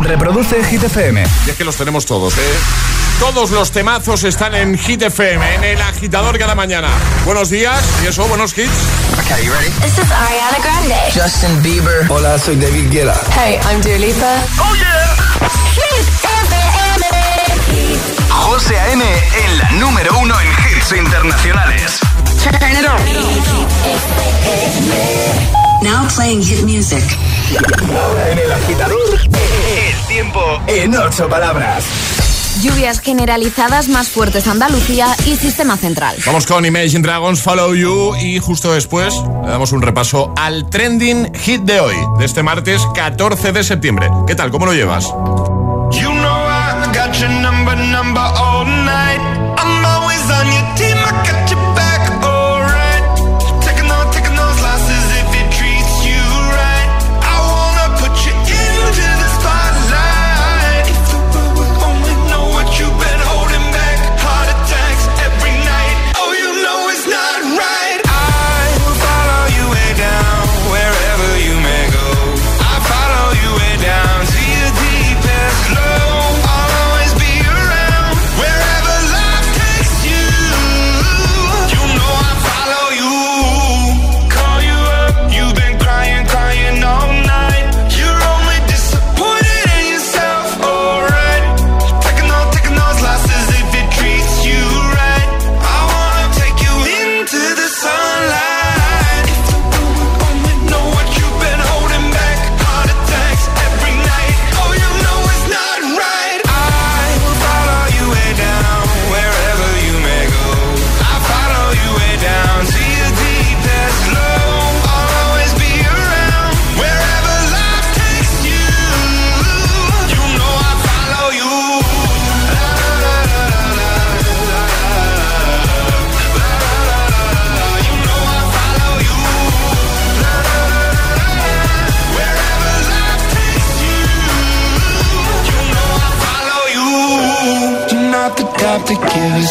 Reproduce Hit FM. Y es que los tenemos todos, ¿eh? Todos los temazos están en Hit FM, en el agitador cada mañana. Buenos días, y eso, buenos hits. Okay, you ready? This is Ariana Grande. Justin Bieber. Hola, soy David Guetta. Hey, I'm Dua Lipa. ¡Oh, yeah! Hit FM. José A.M. en la número uno en hits internacionales. Turn it on. Now playing hit music. En el agitador, el tiempo en ocho palabras. Lluvias generalizadas más fuertes Andalucía y Sistema Central. Vamos con Imagine Dragons, Follow You y justo después le damos un repaso al trending hit de hoy, de este martes 14 de septiembre. ¿Qué tal? ¿Cómo lo llevas?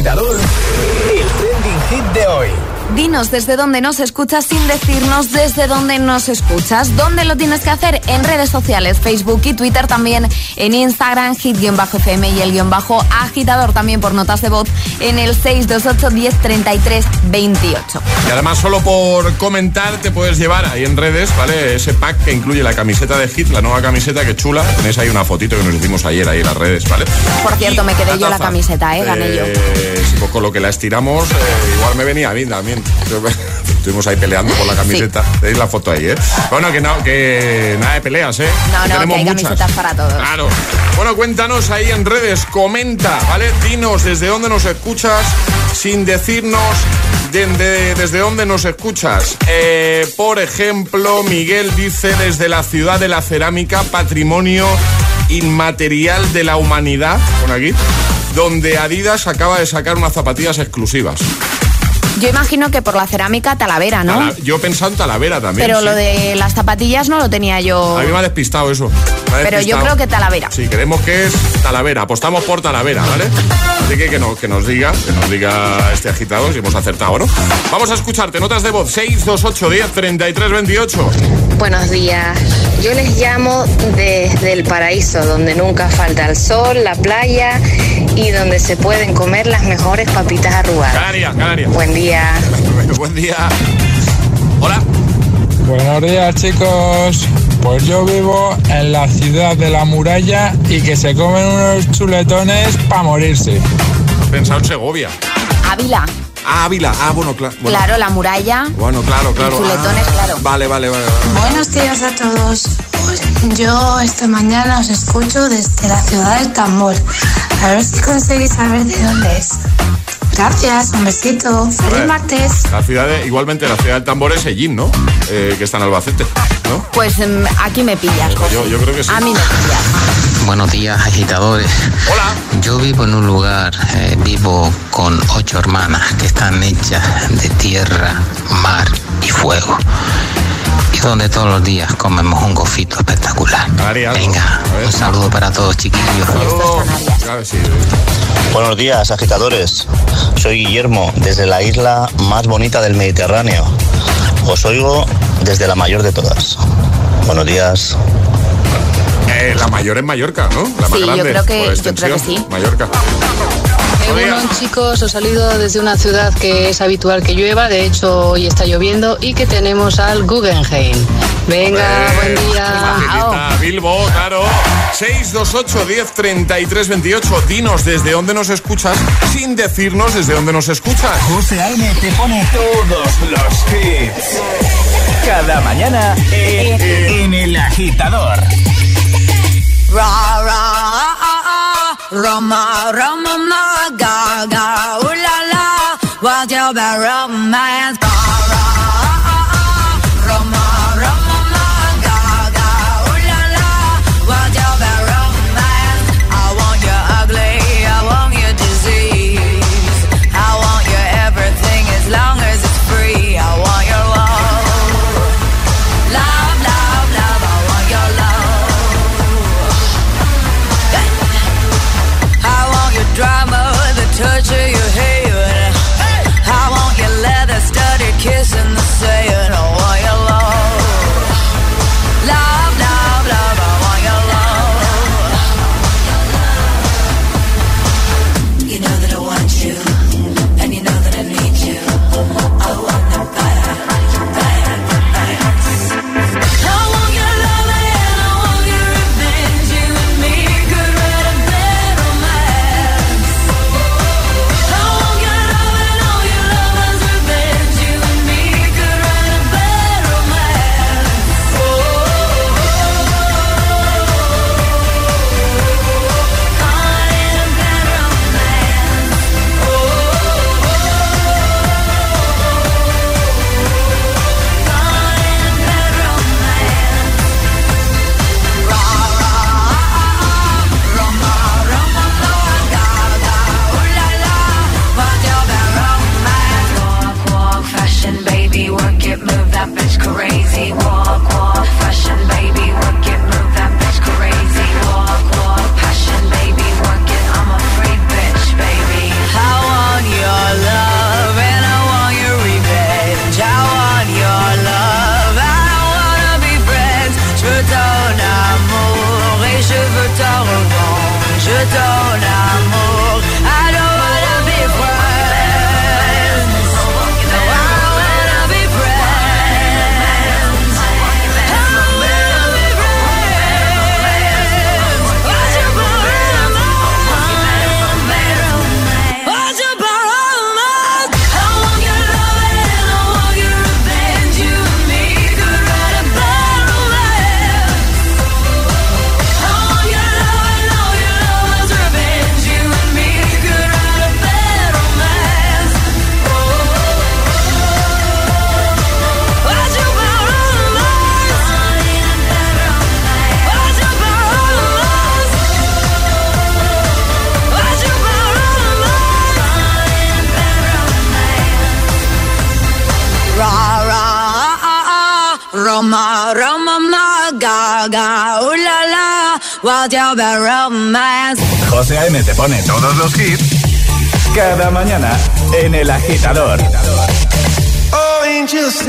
agitador, Dinos desde dónde nos escuchas sin decirnos desde dónde nos escuchas. ¿Dónde lo tienes que hacer? En redes sociales, Facebook y Twitter también, en Instagram, hit-fm y el guion bajo agitador también por notas de voz en el 628 1033 28. Y además solo por comentar te puedes llevar ahí en redes, ¿vale? Ese pack que incluye la camiseta de Hit, la nueva camiseta que chula. Tenéis ahí una fotito que nos hicimos ayer ahí en las redes, ¿vale? Por cierto, Y me quedé yo la camiseta, ¿eh? Gané yo. Sí, pues con lo que la estiramos, eh, igual me venía a mí también. Estuvimos ahí peleando por la camiseta. Tenéis la foto ahí, ¿eh? Bueno, que no, que nada de peleas, ¿eh? No, no, Tenemos que hay muchas. camisetas para todos. Claro. Bueno, cuéntanos ahí en redes, comenta, ¿vale? Dinos desde dónde nos escuchas, sin decirnos de- de- desde dónde nos escuchas. Eh, por ejemplo, Miguel dice desde la ciudad de la cerámica, patrimonio inmaterial de la humanidad, con aquí, donde Adidas acaba de sacar unas zapatillas exclusivas. Yo imagino que por la cerámica Talavera, ¿no? Tala- yo he pensado en Talavera también. Pero sí. lo de las zapatillas no lo tenía yo. A mí me ha despistado eso. Pero yo creo que Talavera. Sí, creemos que es Talavera. Apostamos por Talavera, ¿vale? Así que que, no- que nos diga, que nos diga este agitador si hemos acertado, ¿no? Vamos a escucharte. Notas de voz 628 10 33 28. Buenos días. Yo les llamo desde el paraíso, donde nunca falta el sol, la playa y donde se pueden comer las mejores papitas arrugadas. Canarias, Canarias. Buen día. Buen día. Hola. Buenos días chicos, pues yo vivo en la ciudad de la muralla y que se comen unos chuletones para morirse. Pensado en Segovia. Ávila. Ah, Ávila. Ah, bueno, claro. Bueno, Claro, la muralla. Bueno, claro, claro. chuletones, Ah, claro. Vale, vale, vale. vale. Buenos días a todos. Pues yo esta mañana os escucho desde la ciudad del tambor. A ver si conseguís saber de dónde es. Gracias, un besito. Feliz martes. La ciudad de, igualmente, la ciudad del tambor es Ellín, ¿no? Eh, que está en Albacete, ¿no? Pues em, aquí me pillas. Yo, yo creo que sí. A mí me pillas. Buenos días, agitadores. Hola. Yo vivo en un lugar, eh, vivo con ocho hermanas que están hechas de tierra, mar y fuego. Y donde todos los días comemos un gofito espectacular. Canarias. Venga, un saludo para todos, chiquillos. Saludos. Claro, sí. Buenos días, agitadores. Soy Guillermo, desde la isla más bonita del Mediterráneo. Os oigo desde la mayor de todas. Buenos días. Eh, la mayor en Mallorca, ¿no? La más Sí, yo grande. creo que- yo creo que sí. Mallorca. bueno, chicos, os saludo desde una ciudad que es habitual que llueva, de hecho hoy está lloviendo y que tenemos al Guggenheim. Venga, buen día. Bilbo, claro. 628 10 33 28. Dinos desde dónde nos escuchas sin decirnos desde dónde nos escuchas. José A.M. te pone todos los hits. Cada mañana en, en El Agitador. Ra, ra. Roma, Roma, ma, ga, ga, ooh la la. What's your bad romance? Ooh la la What's your bad romance? José A.M. te pone todos los hits. Cada mañana en El Agitador. Oh, angels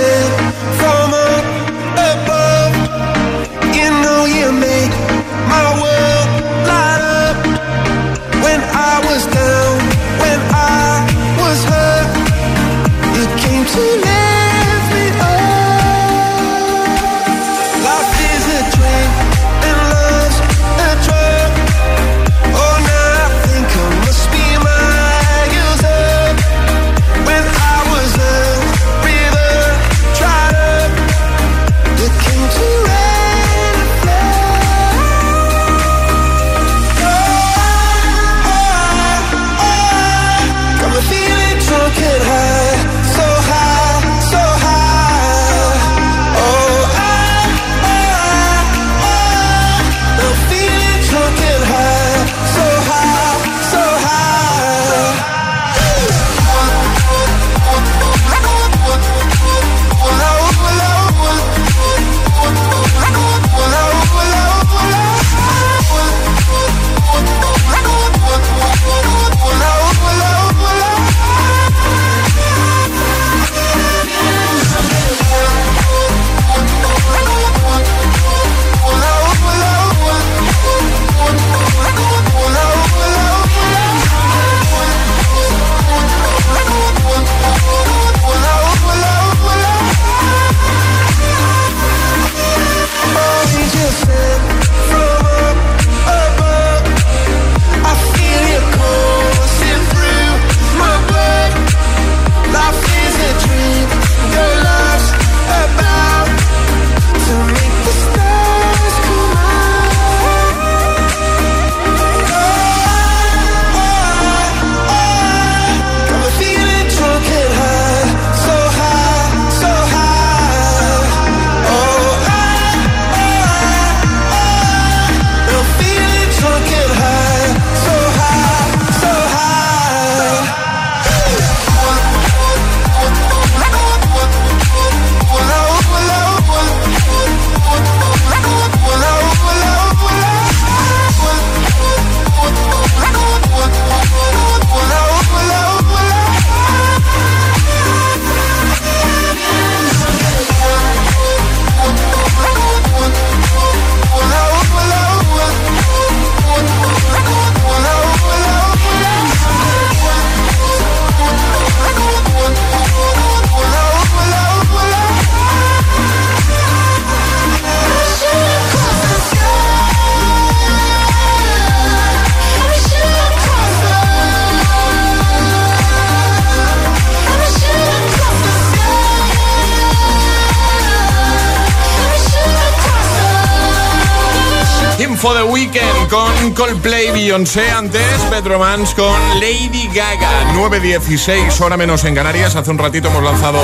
Weekend con Coldplay Beyoncé. Antes, Romance con Lady Gaga. 9.16, hora menos en Canarias. Hace un ratito hemos lanzado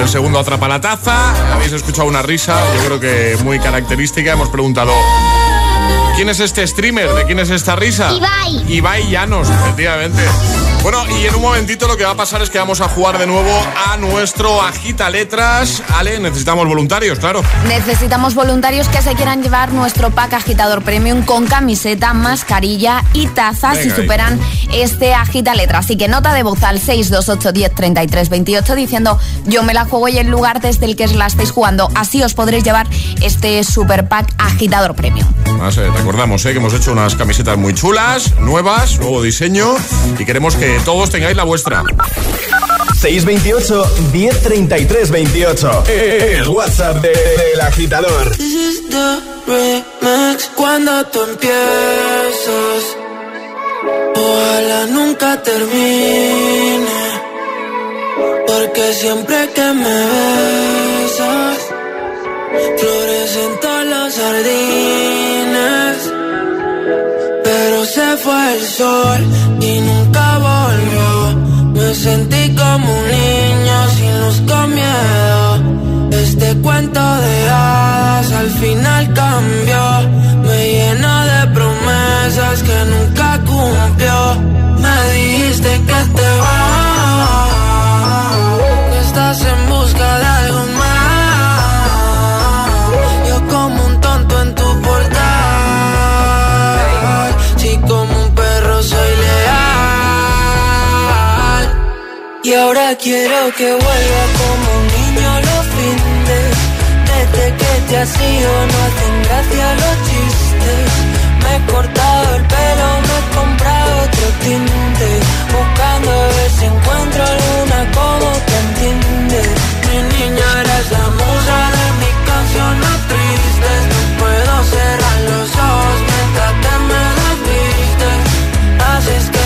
el segundo Atrapa la Taza. Habéis escuchado una risa, yo creo que muy característica. Hemos preguntado. ¿Quién es este streamer? ¿De quién es esta risa? Ibai. Ibai Llanos, efectivamente. Bueno, y en un momentito lo que va a pasar es que vamos a jugar de nuevo a nuestro Agita Letras. Ale, necesitamos voluntarios, claro. Necesitamos voluntarios que se quieran llevar nuestro pack agitador premium con camiseta, mascarilla y taza si ahí. superan este agita letra. Así que nota de voz al 628 10 33 28 diciendo yo me la juego y el lugar desde el que la estáis jugando. Así os podréis llevar este super pack agitador premium. Recordamos eh, que hemos hecho unas camisetas muy chulas, nuevas, nuevo diseño y queremos que todos tengáis la vuestra. 628 1033 28. El WhatsApp de- del agitador. This is the remix cuando tú empiezas. Ojalá nunca termine. Porque siempre que me besas, florecen todos los jardines. Se fue el sol y nunca volvió. Me sentí como un niño sin luz con miedo. Este cuento de hadas al final cambió. Me llenó de promesas que nunca cumplió. Ahora quiero que vuelva como un niño los fines. Desde que te has ido no hacen gracia los chistes. Me he cortado el pelo, me he comprado otro tinte. Buscando a ver si encuentro alguna como te entiende. Mi niña eres la musa de mis canciones tristes. No puedo cerrar los ojos mientras te me desvistes. Haces que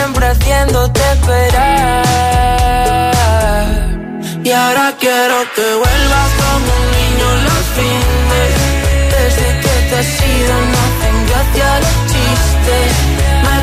siempre haciéndote esperar. Y ahora quiero que vuelvas como un niño los fines. Desde que te has ido no hacen gracia los chistes. Me he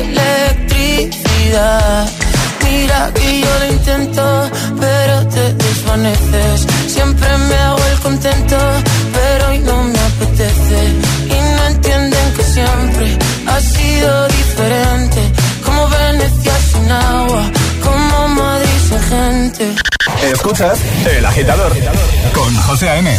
electricidad. Mira que yo lo intento, pero te desvaneces. Siempre me hago el contento, pero hoy no me apetece. Y no entienden que siempre ha sido diferente. Como Venecia sin agua, como Madrid sin gente. Escuchas El Agitador con José A.M.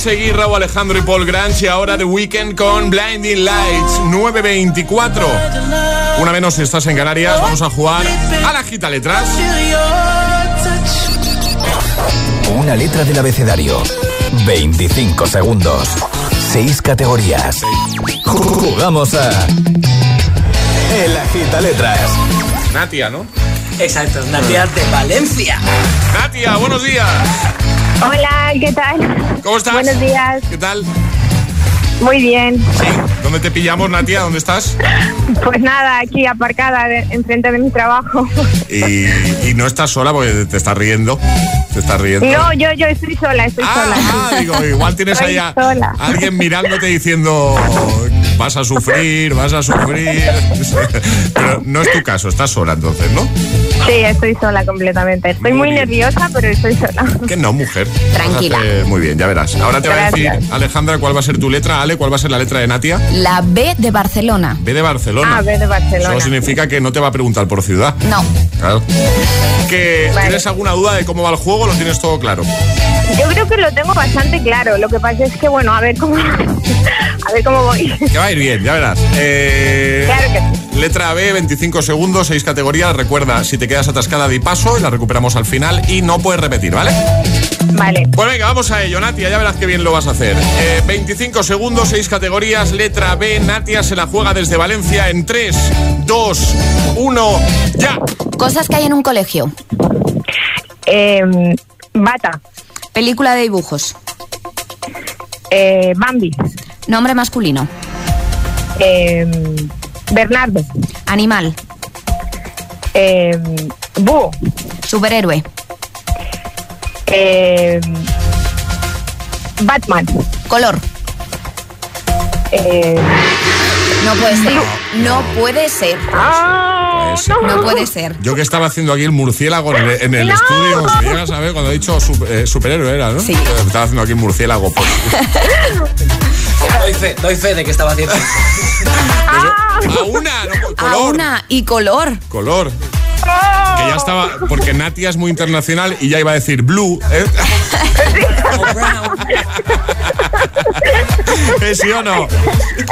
Seguí, Raúl Alejandro y Paul Granch y ahora The Weekend con Blinding Lights 924. Una menos si estás en Canarias, vamos a jugar a la gita letras. Una letra del abecedario. 25 segundos. 6 categorías. Jugamos a. El Agita Letras. Natia, ¿no? Exacto, Natia de Valencia. Natia, buenos días. Hola, ¿qué tal? ¿Cómo estás? Buenos días. ¿Qué tal? Muy bien. ¿Dónde te pillamos, Natia? ¿Dónde estás? Pues nada, aquí aparcada de- enfrente de mi trabajo. Y, y no estás sola porque te estás riendo. Te estás riendo. No, yo, yo estoy sola, estoy sola. Ah, digo, igual tienes ahí a alguien mirándote diciendo vas a sufrir, vas a sufrir. Pero no es tu caso, estás sola entonces, ¿no? Sí, estoy sola completamente. Estoy muy, nerviosa, pero estoy sola. Que no, mujer. Tranquila. Muy bien, ya verás. Ahora te va a decir Gracias. Alejandra cuál va a ser tu letra. Ale, ¿cuál va a ser la letra de Natia? La B de Barcelona. B de Barcelona. Ah, B de Barcelona. Eso significa que no te va a preguntar por ciudad. No. Claro. Que Vale. ¿Tienes alguna duda de cómo va el juego? ¿Lo tienes todo claro? Yo creo que lo tengo bastante claro. Lo que pasa es que, bueno, a ver cómo, a ver cómo voy. Que va a ir bien, ya verás. Eh, Claro que Letra B, 25 segundos, 6 categorías. Recuerda, si te quedas atascada, di paso y la recuperamos al final y no puedes repetir, ¿vale? Vale. Pues venga, vamos a ello, Natia, ya verás qué bien lo vas a hacer. Eh, 25 segundos, 6 categorías, letra B, Natia se la juega desde Valencia en 3, 2, 1, ya. Cosas que hay en un colegio. Eh, bata. Película de dibujos. Eh, Bambi. Nombre masculino. Eh, Bernardo. Animal. Eh, búho. Superhéroe. Eh, Batman. Color. Eh, No puede ser. No puede ser. Pues, No puede ser. Yo que estaba haciendo aquí el murciélago en el, en el estudio, si llegas a ver cuando he dicho eh, superhéroe era, ¿no? Sí. Eh, Estaba haciendo aquí el murciélago. pues. Doy fe, doy fe de que estaba haciendo. A una, no, A color. una y color. Color. Que ya estaba, porque Natia es muy internacional y ya iba a decir blue. ¿eh? ¿Eh, ¿Sí o no?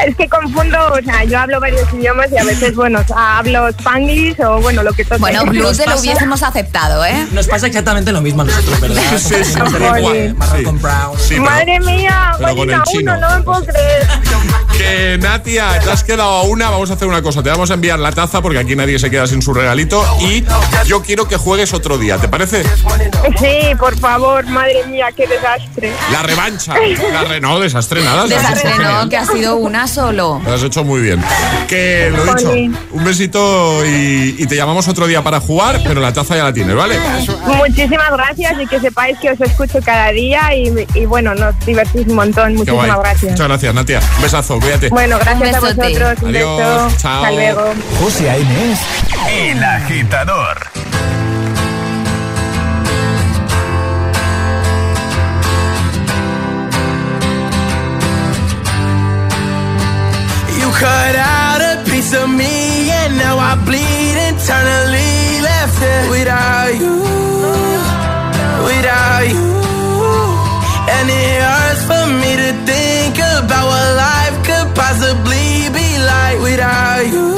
Es que confundo, o sea, yo hablo varios idiomas y a veces, bueno, hablo spanglish o bueno, lo que toque. Bueno, blues te lo hubiésemos aceptado, ¿eh? Nos pasa exactamente lo mismo a nosotros, ¿verdad? Sí, sí, Sí. Sí, pero- Madre mía, pero con el página chino. uno, no me puedo creer. Que Natia, te has quedado a una. Vamos a hacer una cosa. Te vamos a enviar la taza porque aquí nadie se queda sin su regalito. Y yo quiero que juegues otro día. ¿Te parece? Sí, por favor, madre mía, qué desastre. La revancha. La re... No, desastre nada. Desastre, no, que ha sido una solo. Lo has hecho muy bien. Que lo dicho, un besito y, y te llamamos otro día para jugar, pero la taza ya la tienes, ¿vale? Muchísimas gracias y que sepáis que os escucho cada día y, y bueno, nos divertís un montón. Muchísimas gracias. Muchas gracias, Natia. Un besazo, cuídate. Bueno, gracias a vosotros. Un Adiós, beso. chao. Hasta luego. José A.M. es El You cut out a piece of me and now I bleed internally. Left it without you, without you. And it hurts for me to think about what life could possibly be like without you,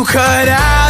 You cut out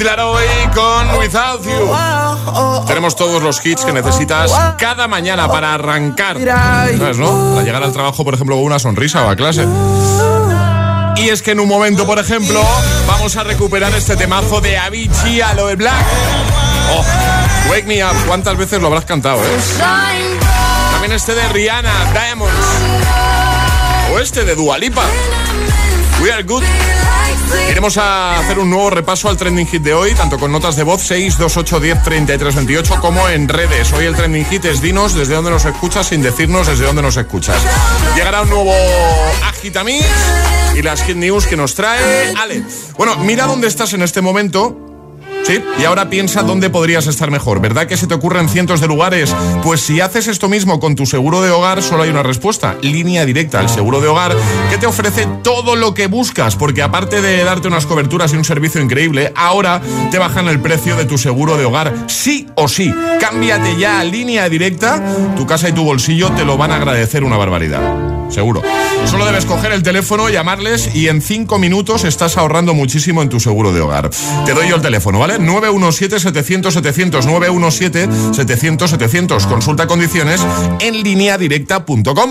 Kid Laroi con Without You. Tenemos todos los hits que necesitas cada mañana para arrancar. ¿Sabes, no? Para llegar al trabajo, por ejemplo, con una sonrisa o a clase. Y es que en un momento, por ejemplo, vamos a recuperar este temazo de Avicii a lo de Black. Oh, Wake Me Up. ¿Cuántas veces lo habrás cantado, eh? También este de Rihanna, Diamonds. O este de Dua Lipa. We Are Good. Iremos a hacer un nuevo repaso al trending hit de hoy, tanto con notas de voz 6, 2, 8, 10, 33, 28, como en redes. Hoy el trending hit es dinos desde dónde nos escuchas sin decirnos desde dónde nos escuchas. Llegará un nuevo Agitamix y las hit news que nos trae Ale. Bueno, mira dónde estás en este momento. Sí, y ahora piensa dónde podrías estar mejor. ¿Verdad que se te ocurren cientos de lugares? Pues si haces esto mismo con tu seguro de hogar, solo hay una respuesta. Línea directa, el seguro de hogar, que te ofrece todo lo que buscas, porque aparte de darte unas coberturas y un servicio increíble, ahora te bajan el precio de tu seguro de hogar. Sí o sí. Cámbiate ya a línea directa, tu casa y tu bolsillo te lo van a agradecer una barbaridad. Seguro. Solo debes coger el teléfono, llamarles y en cinco minutos estás ahorrando muchísimo en tu seguro de hogar. Te doy yo el teléfono, ¿vale? 917-700-700, 917-700-700. Consulta condiciones en lineadirecta.com.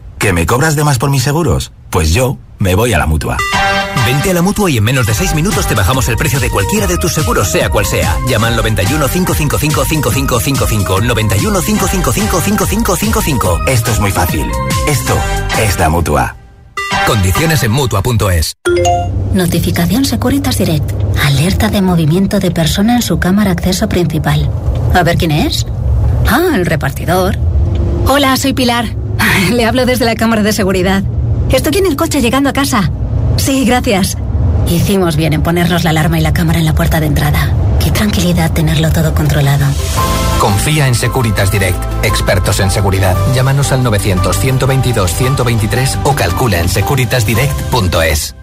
¿Que me cobras de más por mis seguros? Pues yo me voy a la mutua. Vente a la mutua y en menos de 6 minutos te bajamos el precio de cualquiera de tus seguros, sea cual sea. Llama al 91 555 5555. 91 555 5555. Esto es muy fácil. Esto es la mutua. Condiciones en mutua.es. Notificación Securitas Direct. Alerta de movimiento de persona en su cámara acceso principal. A ver quién es. Ah, el repartidor. Hola, soy Pilar. Le hablo desde la cámara de seguridad. Estoy en el coche llegando a casa. Sí, gracias. Hicimos bien en ponernos la alarma y la cámara en la puerta de entrada. Qué tranquilidad tenerlo todo controlado. Confía en Securitas Direct, expertos en seguridad. Llámanos al 900 122 123 o calcula en securitasdirect.es.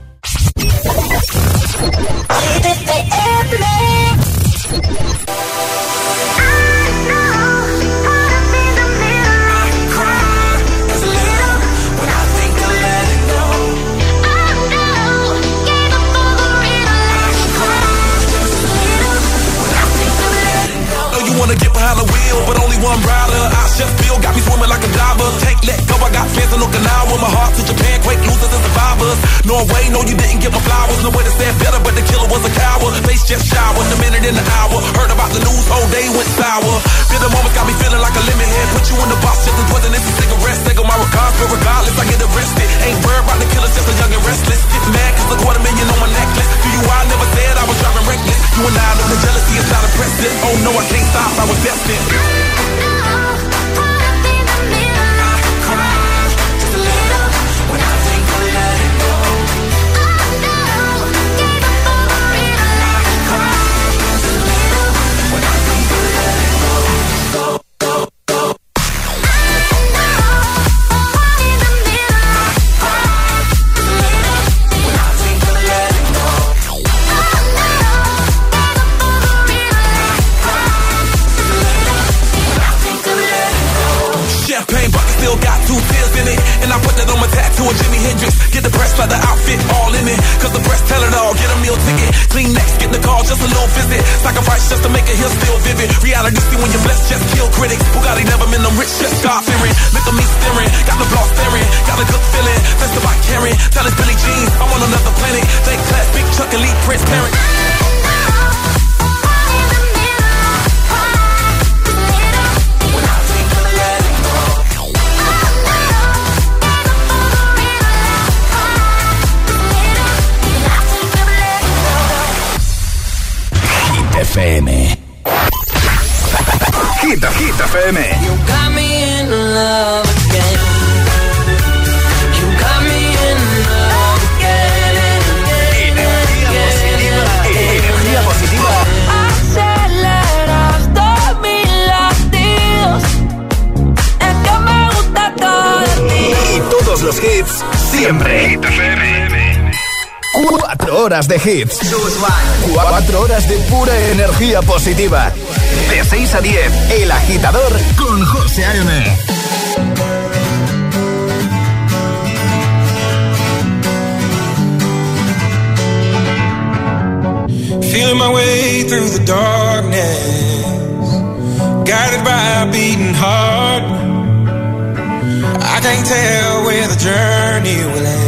just feel got me swimming like a diver. Can't let go, I got fans in Okinawa. My heart to Japan, quake losers and survivors. Norway, no, you didn't get my flowers. No way to stand better, but the killer was a coward. Face just showered, a minute in the hour. Heard about the news, whole day went sour. Feel the moments got me feeling like a lemon head. Put you in the box, just as poison, it's a cigarette. Take my regards, but regardless, I get arrested. Ain't worried about the killers, just a young and restless. Get mad, cause a quarter million on my necklace. Do you, I never said I was driving reckless. You and I know the jealousy is not impressive. Oh no, I can't stop, I was destined. A little visit. Sacrifice just to make it here still vivid. Reality see when you're blessed, just kill critics. Bugatti never been them rich, just God fearing. Look at me staring, got the block staring. Got a good feeling, that's about caring. Tell us Billy Jean, I'm on another planet. Thank class, big Chuck, elite, transparent. Hit horas de hits. Cuatro horas de pura energía positiva. De 6 a 10, El Agitador con José A.M. Feeling my way through the darkness, guided by a beating heart. I can't tell where the journey will end,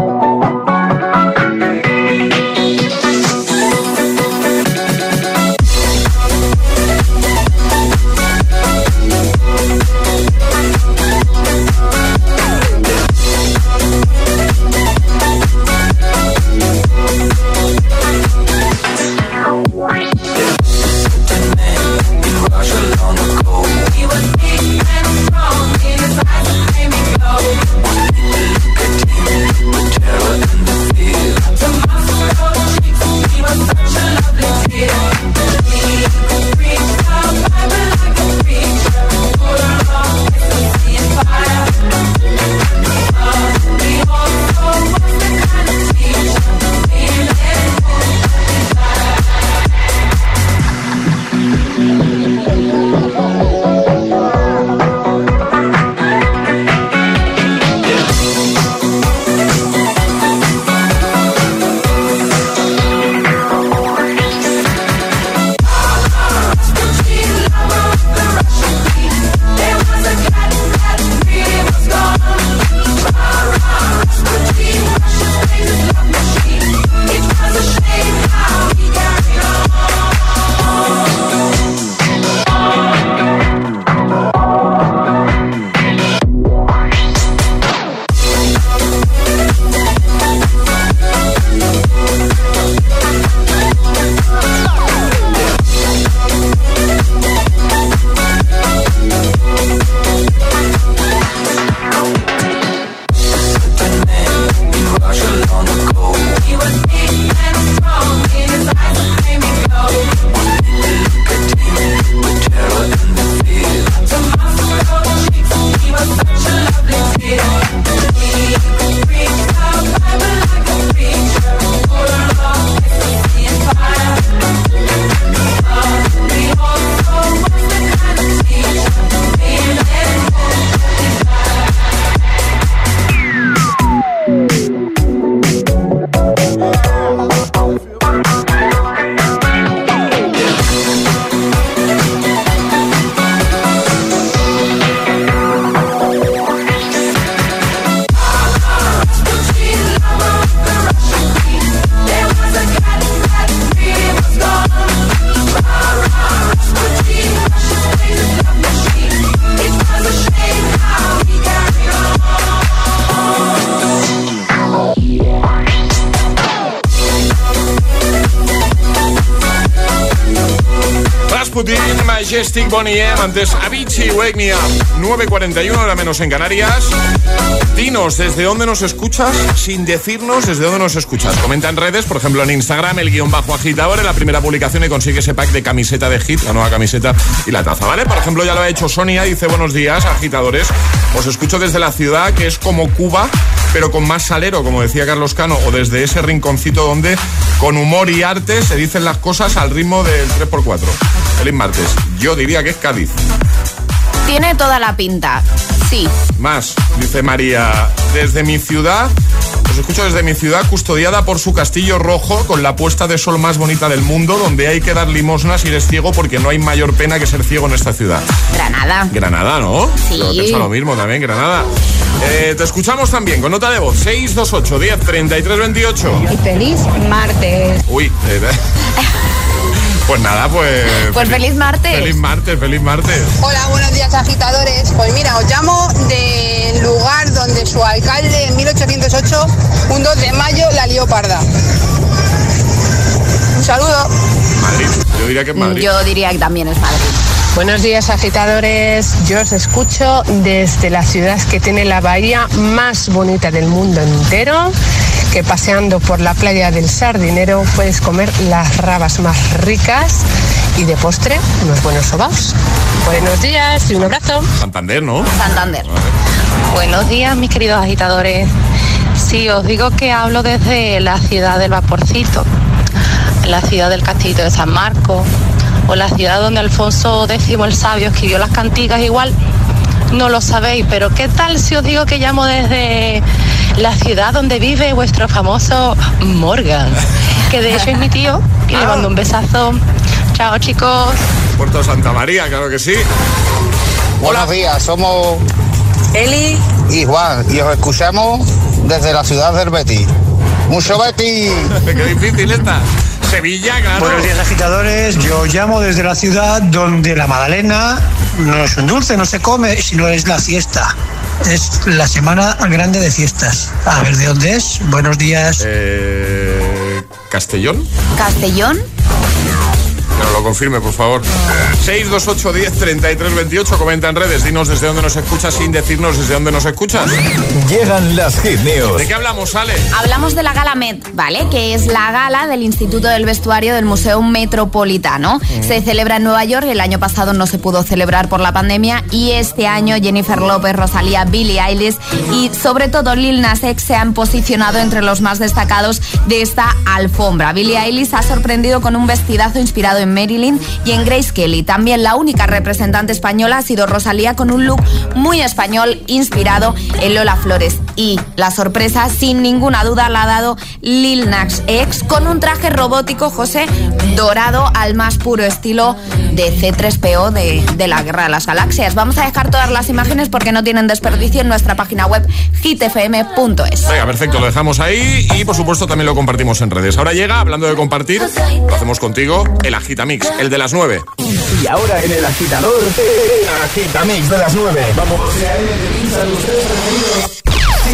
Bonnie M, antes Avicii, Wake Me Up. 9.41, hora menos en Canarias. Dinos desde dónde nos escuchas sin decirnos desde dónde nos escuchas. Comenta en redes, por ejemplo en Instagram, el guion bajo agitador, en la primera publicación y consigue ese pack de camiseta de hit, la nueva camiseta y la taza, ¿vale? Por ejemplo, ya lo ha hecho Sonia, dice buenos días, agitadores. Os escucho desde la ciudad que es como Cuba, pero con más salero, como decía Carlos Cano, o desde ese rinconcito donde con humor y arte se dicen las cosas al ritmo del 3x4. Feliz martes. Yo diría que es Cádiz. Tiene toda la pinta. Sí. Más, dice María, desde mi ciudad, os escucho desde mi ciudad, custodiada por su castillo rojo, con la puesta de sol más bonita del mundo, donde hay que dar limosnas si eres ciego, porque no hay mayor pena que ser ciego en esta ciudad. Granada. Granada, ¿no? Sí. Yo pienso lo mismo también, Granada. Eh, te escuchamos también con nota de voz 628 10 33 28. Y feliz martes. Uy, eh, pues nada, pues. Pues feliz martes. Feliz martes, feliz martes. Hola, buenos días agitadores. Pues mira, os llamo del lugar donde su alcalde en 1808, un 2 de mayo, la lió parda. Un saludo. Madrid. Yo diría que es Madrid. Yo diría que también es Madrid. Buenos días agitadores, yo os escucho desde la ciudad que tiene la bahía más bonita del mundo entero, que paseando por la playa del Sardinero puedes comer las rabas más ricas y de postre unos buenos sobaos. Buenos días y un abrazo. Santander, ¿no? Santander. Buenos días, mis queridos agitadores. Sí, os digo que hablo desde la ciudad del Vaporcito, la ciudad del Castillo de San Marcos, o la ciudad donde Alfonso X el Sabio escribió las cantigas igual. No lo sabéis, pero ¿qué tal si os digo que llamo desde la ciudad donde vive vuestro famoso Morgan? Que de hecho es mi tío y le mando un besazo. Chao chicos. Puerto Santa María, claro que sí. Buenos días, somos Eli y Juan y os escuchamos desde la ciudad del Betis. ¡Mucho Betis! Qué difícil esta. Sevilla, claro. Buenos días agitadores, yo llamo desde la ciudad donde la magdalena no es un dulce, no se come, sino es la fiesta. Es la semana grande de fiestas. A ver de dónde es. Buenos días. Eh, ¿Castellón? ¿Castellón? Lo confirme, por favor. 628 10 33 28. Comenta en redes. Dinos desde dónde nos escuchas sin decirnos desde dónde nos escuchas. Llegan las hit news. ¿De qué hablamos, Ale? Hablamos de la Gala Met, ¿vale? Que es la gala del Instituto del Vestuario del Museo Metropolitano. Se celebra en Nueva York, el año pasado no se pudo celebrar por la pandemia y este año Jennifer López, Rosalía, Billie Eilish y sobre todo Lil Nas X se han posicionado entre los más destacados de esta alfombra. Billie Eilish ha sorprendido con un vestidazo inspirado en Y en Grace Kelly. También la única representante española ha sido Rosalía con un look muy español inspirado en Lola Flores. Y la sorpresa, sin ninguna duda, la ha dado Lil Nas X con un traje robótico, José, dorado al más puro estilo de C3PO de, de la Guerra de las Galaxias. Vamos a dejar todas las imágenes porque no tienen desperdicio en nuestra página web hitfm.es. Venga, perfecto, lo dejamos ahí y por supuesto también lo compartimos en redes. Ahora llega, hablando de compartir, lo hacemos contigo, el Agitamix, el de las 9. Y ahora en el agitador, el agitamix de las 9. Vamos.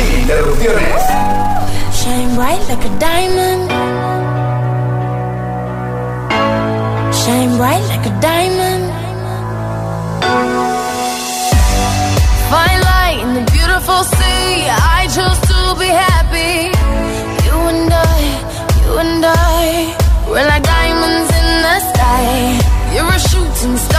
Sin interrupciones. Shine bright like a diamond. Shine bright like a diamond. Fine light in the beautiful sea. I chose to be happy. You and I, you and I, we're like diamonds in the sky. You're a shooting star,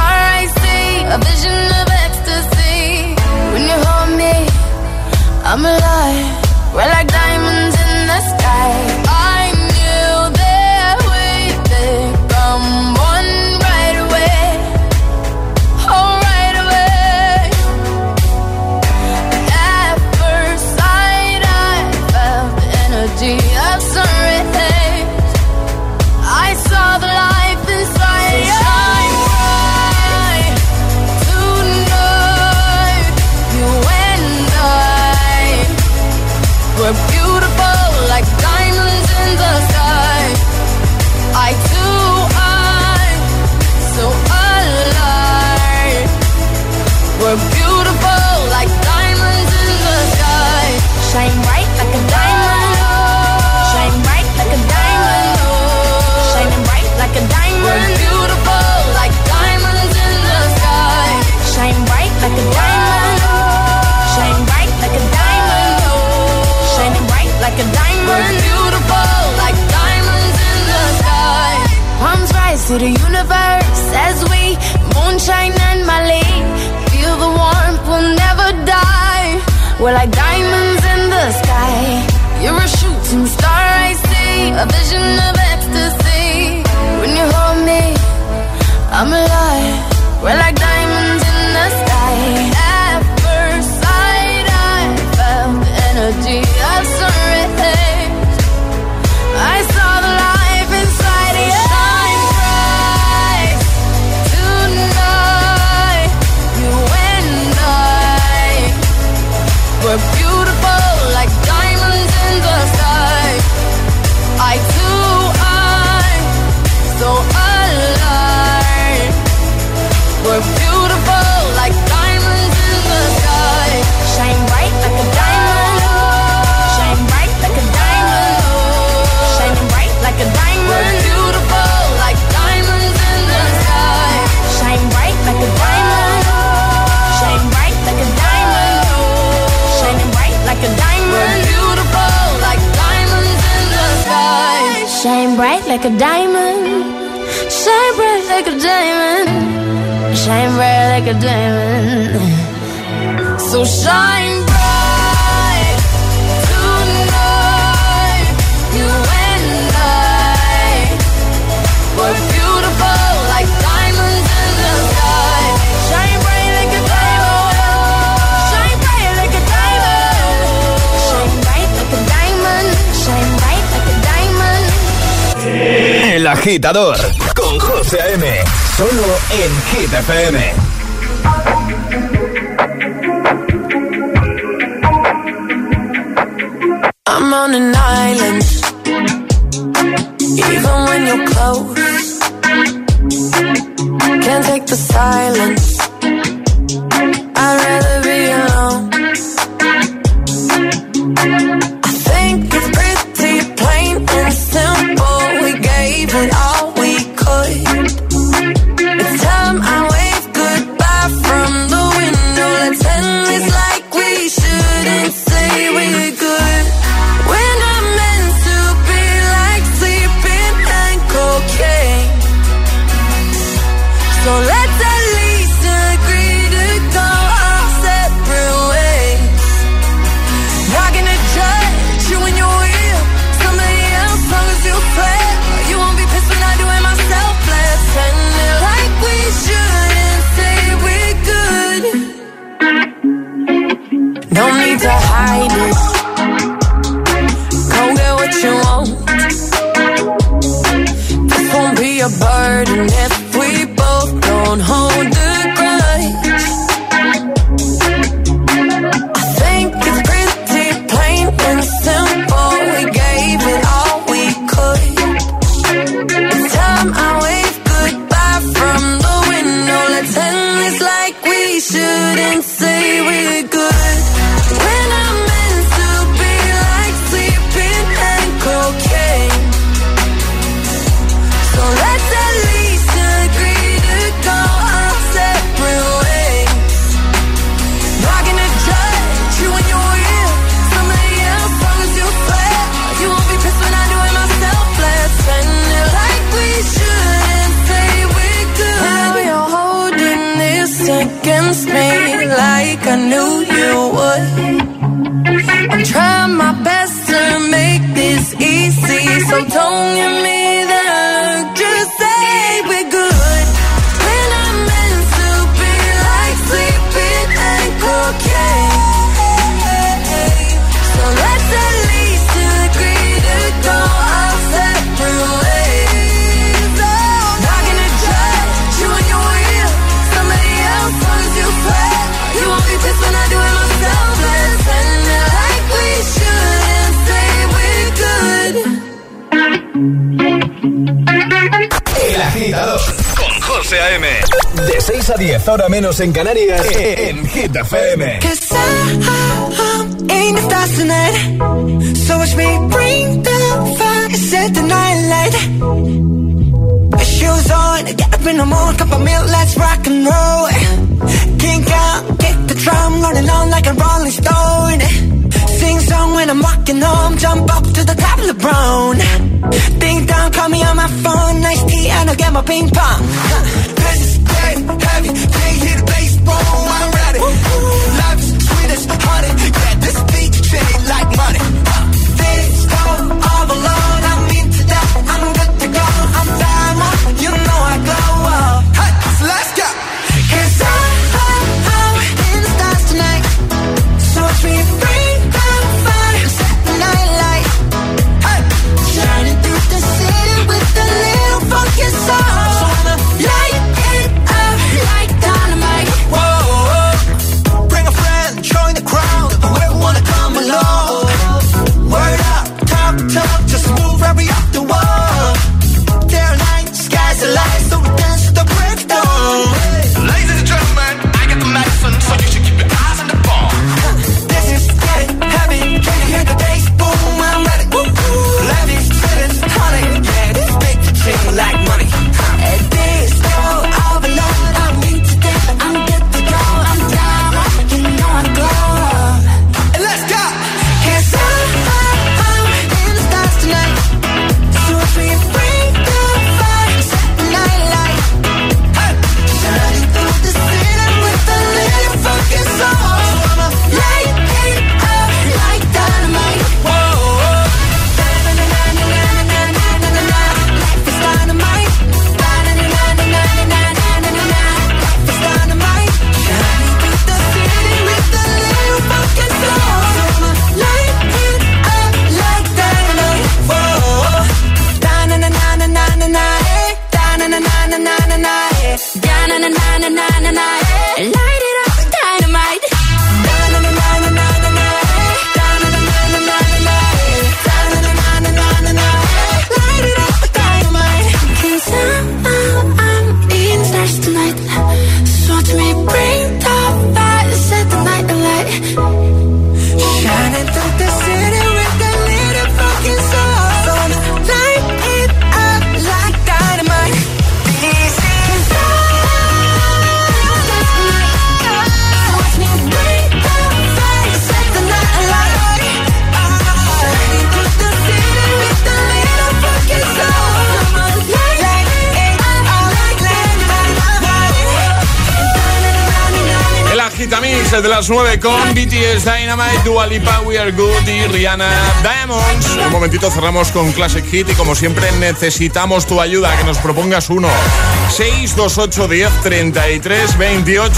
watching the star I see, a vision of ecstasy. When you hold me, I'm alive. agitador con José M. Solo en Hit FM. I'm on an island, even when you're close. a 10, hora menos en Canarias, en Hit FM. Cause I, I, I ain't a star tonight, so watch me bring the fire, set the night light. Shoes on, get up in the morning, cup of milk, let's rock and roll. Kink out, kick the drum, rolling on like a rolling stone. Sing song when I'm walking home. Jump up to the top of the brown. Ding dong, call me on my phone. Nice tea, and I'll get my ping pong. Huh. Is sweet as honey, yeah, this beat shade like money. 9 con BTS Dynamite, Dua Lipa, We Are Good y Rihanna Diamonds. En un momentito cerramos con Classic Hit y como siempre necesitamos tu ayuda, que nos propongas uno. 628 10 33 28.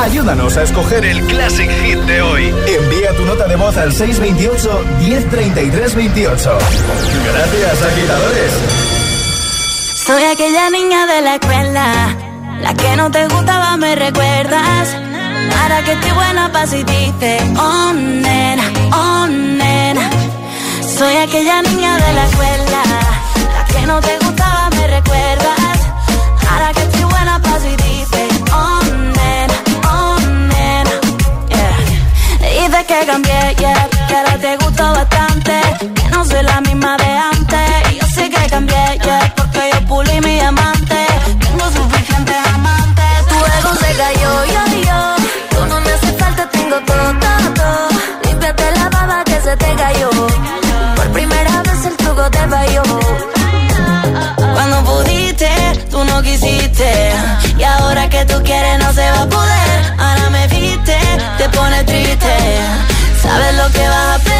Ayúdanos a escoger el Classic Hit de hoy. Envía tu nota de voz al 628 1033 28. Gracias, agitadores. Soy aquella niña de la escuela, la que no te gustaba, me recuerdas. Ahora que estoy buena pa' si dices, oh nena, oh nena. Soy aquella niña de la escuela, la que no te gustaba, me recuerdas. Ahora que estoy buena pa' si dices, oh nena, oh nena. Yeah. Dices que cambié, yeah, que ahora te gusto bastante, todo, todo, todo. Límpiate la baba que se te cayó. Por primera vez el truco te falló. Cuando pudiste, tú no quisiste. Y ahora que tú quieres no se va a poder. Ahora me viste, te pone triste. Sabes lo que vas a perder.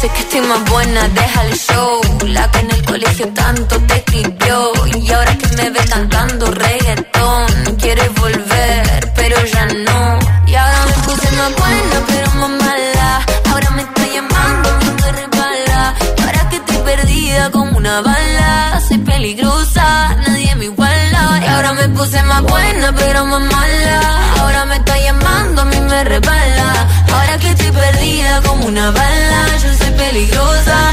Sé que estoy más buena, deja el show. La que en el colegio tanto te escribió. Y ahora que me ves cantando reggaetón, quieres volver, pero ya no. Y ahora me puse más buena, pero más mala. Ahora me está llamando, me resbala. Y ahora que estoy perdida como una bala. Soy peligrosa, nadie me iguala. Y ahora me puse más buena, pero más mala. Ahora me está llamando, a mí me resbala. Ahora que estoy perdida como una bala. Peligrosa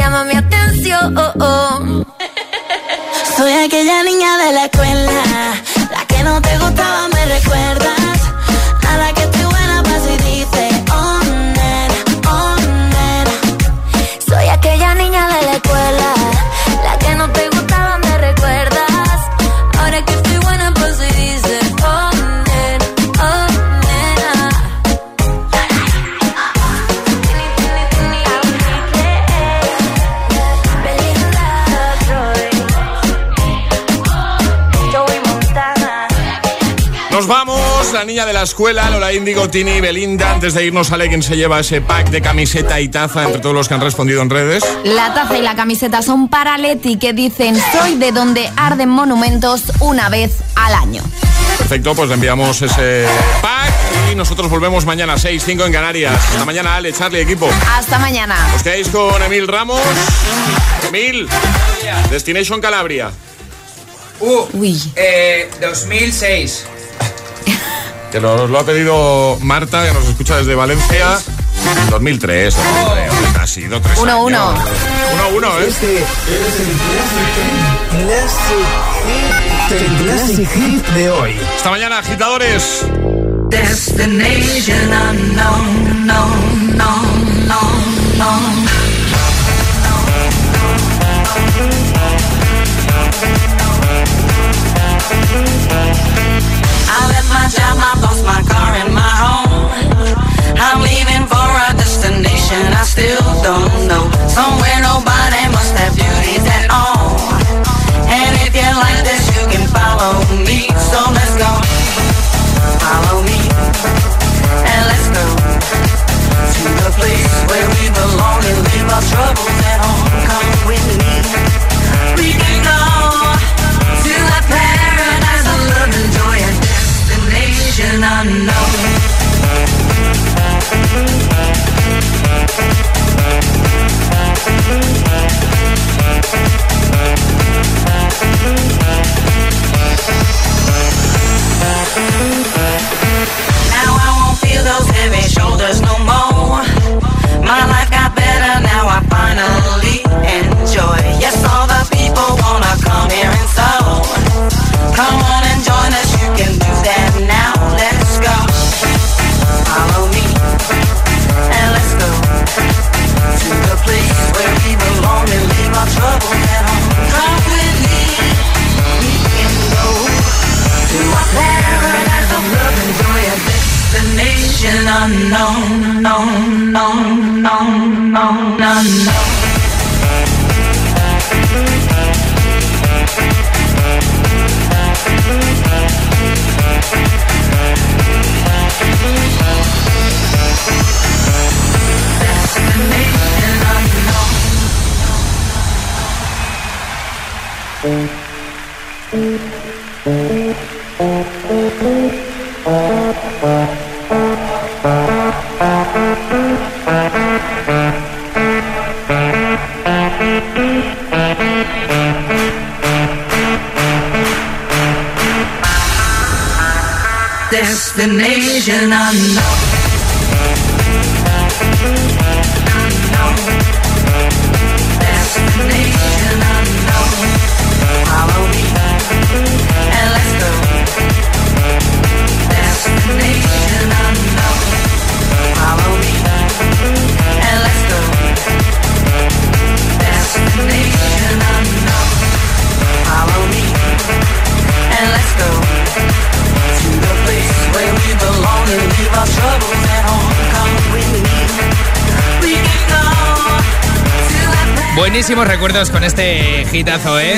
llamas mi atención. Soy aquella niña de la escuela, la escuela, Lola Índigo, Tini y Belinda. Antes de irnos, sale quien se lleva ese pack de camiseta y taza entre todos los que han respondido en redes. La taza y la camiseta son para Leti que dicen soy de donde arden monumentos una vez al año. Perfecto, pues le enviamos ese pack y nosotros volvemos mañana 6, 5 en Canarias. Hasta mañana, Ale, Charlie, equipo. Hasta mañana. Os quedáis con Emil Ramos. Emil, Destination Calabria. Uh, eh, 2006. Que nos lo ha pedido Marta, que nos escucha desde Valencia. 2003, hombre, hombre, casi, dos, tres Uno, años. uno. Uno, uno, ¿eh? Este es el Classic, Hit, el Classic Hit de hoy. Hasta mañana, agitadores. Destination unknown, no, no, no, no. I left my job, my boss, my car, and my home. I'm leaving for a destination I still don't know. Somewhere nobody must have duties at all. And if you like this, you can follow me. So let's go. Follow me. And let's go to the place where we belong and leave our troubles at home. Come with me. Now I won't feel those heavy shoulders no more. Recuerdos con este hitazo, ¿eh?